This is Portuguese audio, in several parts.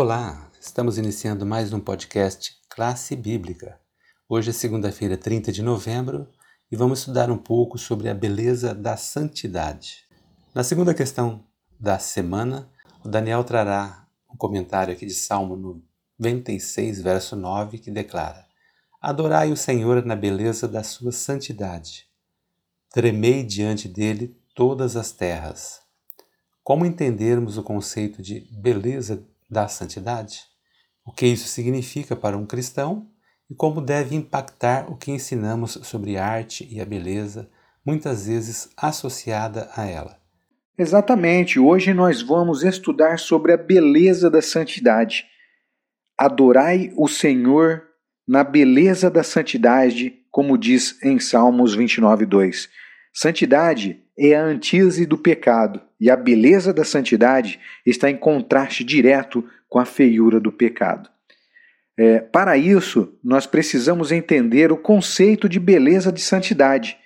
Olá, estamos iniciando mais um podcast Classe Bíblica. Hoje é segunda-feira, 30 de novembro, e vamos estudar um pouco sobre a beleza da santidade. Na segunda questão da semana, o Daniel trará um comentário aqui de Salmo 96, verso 9, que declara: Adorai o Senhor na beleza da sua santidade. Tremei diante dele todas as terras. Como entendermos o conceito de beleza da santidade? O que isso significa para um cristão e como deve impactar o que ensinamos sobre arte e a beleza, muitas vezes associada a ela. Exatamente, hoje nós vamos estudar sobre a beleza da santidade. Adorai o Senhor na beleza da santidade, como diz em Salmos 29, 2. Santidade é a antítese do pecado, e a beleza da santidade está em contraste direto com a feiura do pecado. É, para isso, nós precisamos entender o conceito de beleza de santidade,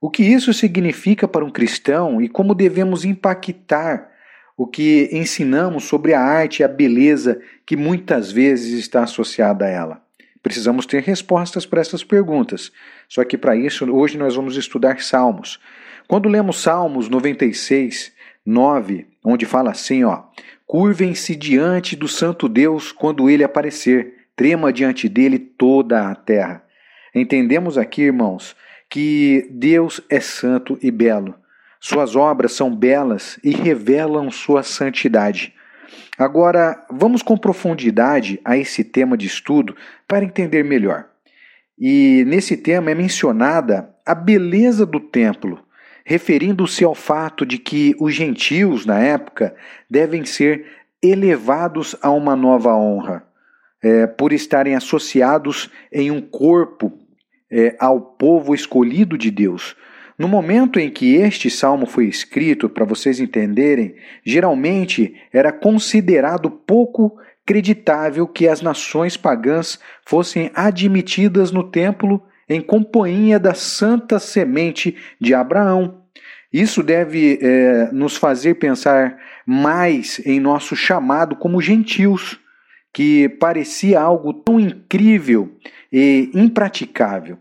o que isso significa para um cristão e como devemos impactar o que ensinamos sobre a arte e a beleza que muitas vezes está associada a ela. Precisamos ter respostas para essas perguntas. Só que para isso, hoje nós vamos estudar Salmos. Quando lemos Salmos 96, 9, onde fala assim, ó: Curvem-se diante do santo Deus quando ele aparecer trema diante dele toda a terra. Entendemos aqui, irmãos, que Deus é santo e belo. Suas obras são belas e revelam sua santidade. Agora, vamos com profundidade a esse tema de estudo para entender melhor. E nesse tema é mencionada a beleza do templo, referindo-se ao fato de que os gentios, na época, devem ser elevados a uma nova honra é, por estarem associados em um corpo é, ao povo escolhido de Deus. No momento em que este salmo foi escrito, para vocês entenderem, geralmente era considerado pouco creditável que as nações pagãs fossem admitidas no templo em companhia da santa semente de Abraão. Isso deve é, nos fazer pensar mais em nosso chamado como gentios que parecia algo tão incrível e impraticável.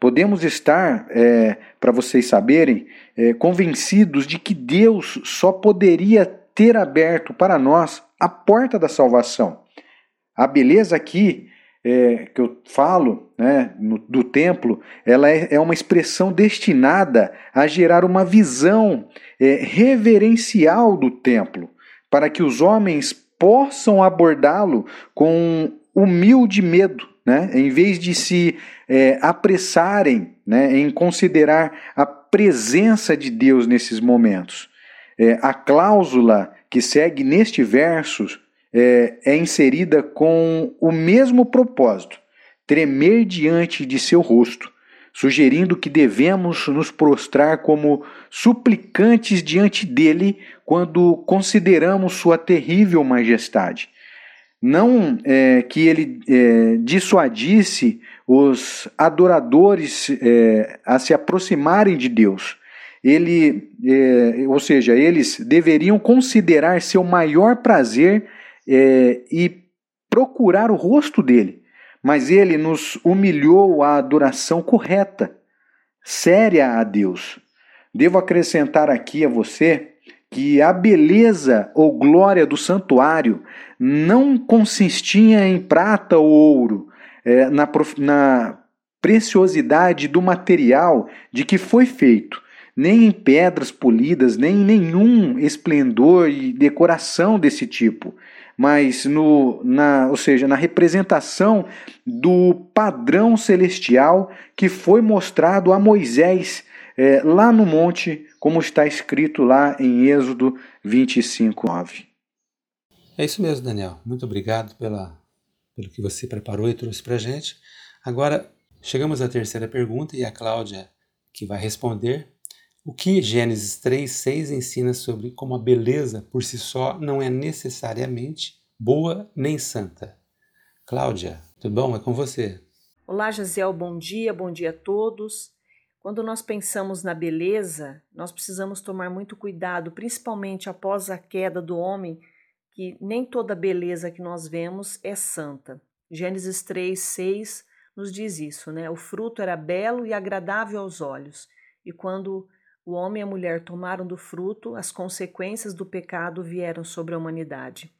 Podemos estar, é, para vocês saberem, é, convencidos de que Deus só poderia ter aberto para nós a porta da salvação. A beleza aqui é, que eu falo né, no, do templo, ela é, é, uma expressão destinada a gerar uma visão é, reverencial do templo, para que os homens possam abordá-lo com humilde medo, né? em vez de se é, apressarem né, em considerar a presença de Deus nesses momentos. É, a cláusula que segue neste verso é, é inserida com o mesmo propósito: tremer diante de seu rosto sugerindo que devemos nos prostrar como suplicantes diante dele quando consideramos sua terrível majestade. Não é, que ele é, dissuadisse os adoradores é, a se aproximarem de Deus. Ele, é, ou seja, eles deveriam considerar seu maior prazer é, e procurar o rosto dele mas ele nos humilhou à adoração correta, séria a Deus. Devo acrescentar aqui a você que a beleza ou glória do santuário não consistia em prata ou ouro, é, na, na preciosidade do material de que foi feito, nem em pedras polidas, nem em nenhum esplendor e decoração desse tipo mas no, na, ou seja, na representação do padrão celestial que foi mostrado a Moisés é, lá no monte, como está escrito lá em Êxodo 25, 9. É isso mesmo, Daniel. Muito obrigado pela, pelo que você preparou e trouxe para a gente. Agora, chegamos à terceira pergunta e a Cláudia que vai responder. O que Gênesis 3,6 ensina sobre como a beleza por si só não é necessariamente boa nem santa? Cláudia, tudo bom? É com você. Olá, Gisel, bom dia, bom dia a todos. Quando nós pensamos na beleza, nós precisamos tomar muito cuidado, principalmente após a queda do homem, que nem toda beleza que nós vemos é santa. Gênesis 3, 6 nos diz isso, né? O fruto era belo e agradável aos olhos, e quando o homem e a mulher tomaram do fruto, as consequências do pecado vieram sobre a humanidade.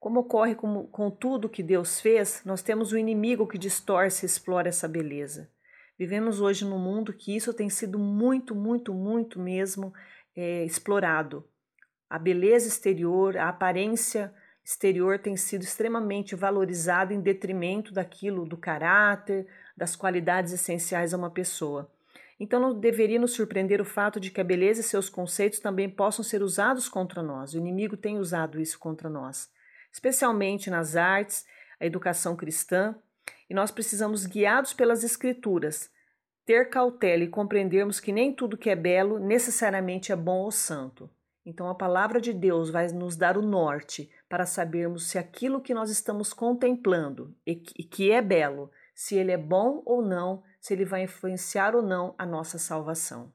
Como ocorre com, com tudo que Deus fez, nós temos o um inimigo que distorce e explora essa beleza. Vivemos hoje num mundo que isso tem sido muito, muito, muito mesmo é, explorado. A beleza exterior, a aparência exterior tem sido extremamente valorizada em detrimento daquilo, do caráter, das qualidades essenciais a uma pessoa. Então não deveria nos surpreender o fato de que a beleza e seus conceitos também possam ser usados contra nós. O inimigo tem usado isso contra nós, especialmente nas artes, a educação cristã, e nós precisamos, guiados pelas Escrituras, ter cautela e compreendermos que nem tudo que é belo necessariamente é bom ou santo. Então, a palavra de Deus vai nos dar o norte para sabermos se aquilo que nós estamos contemplando e que é belo, se ele é bom ou não, se ele vai influenciar ou não a nossa salvação.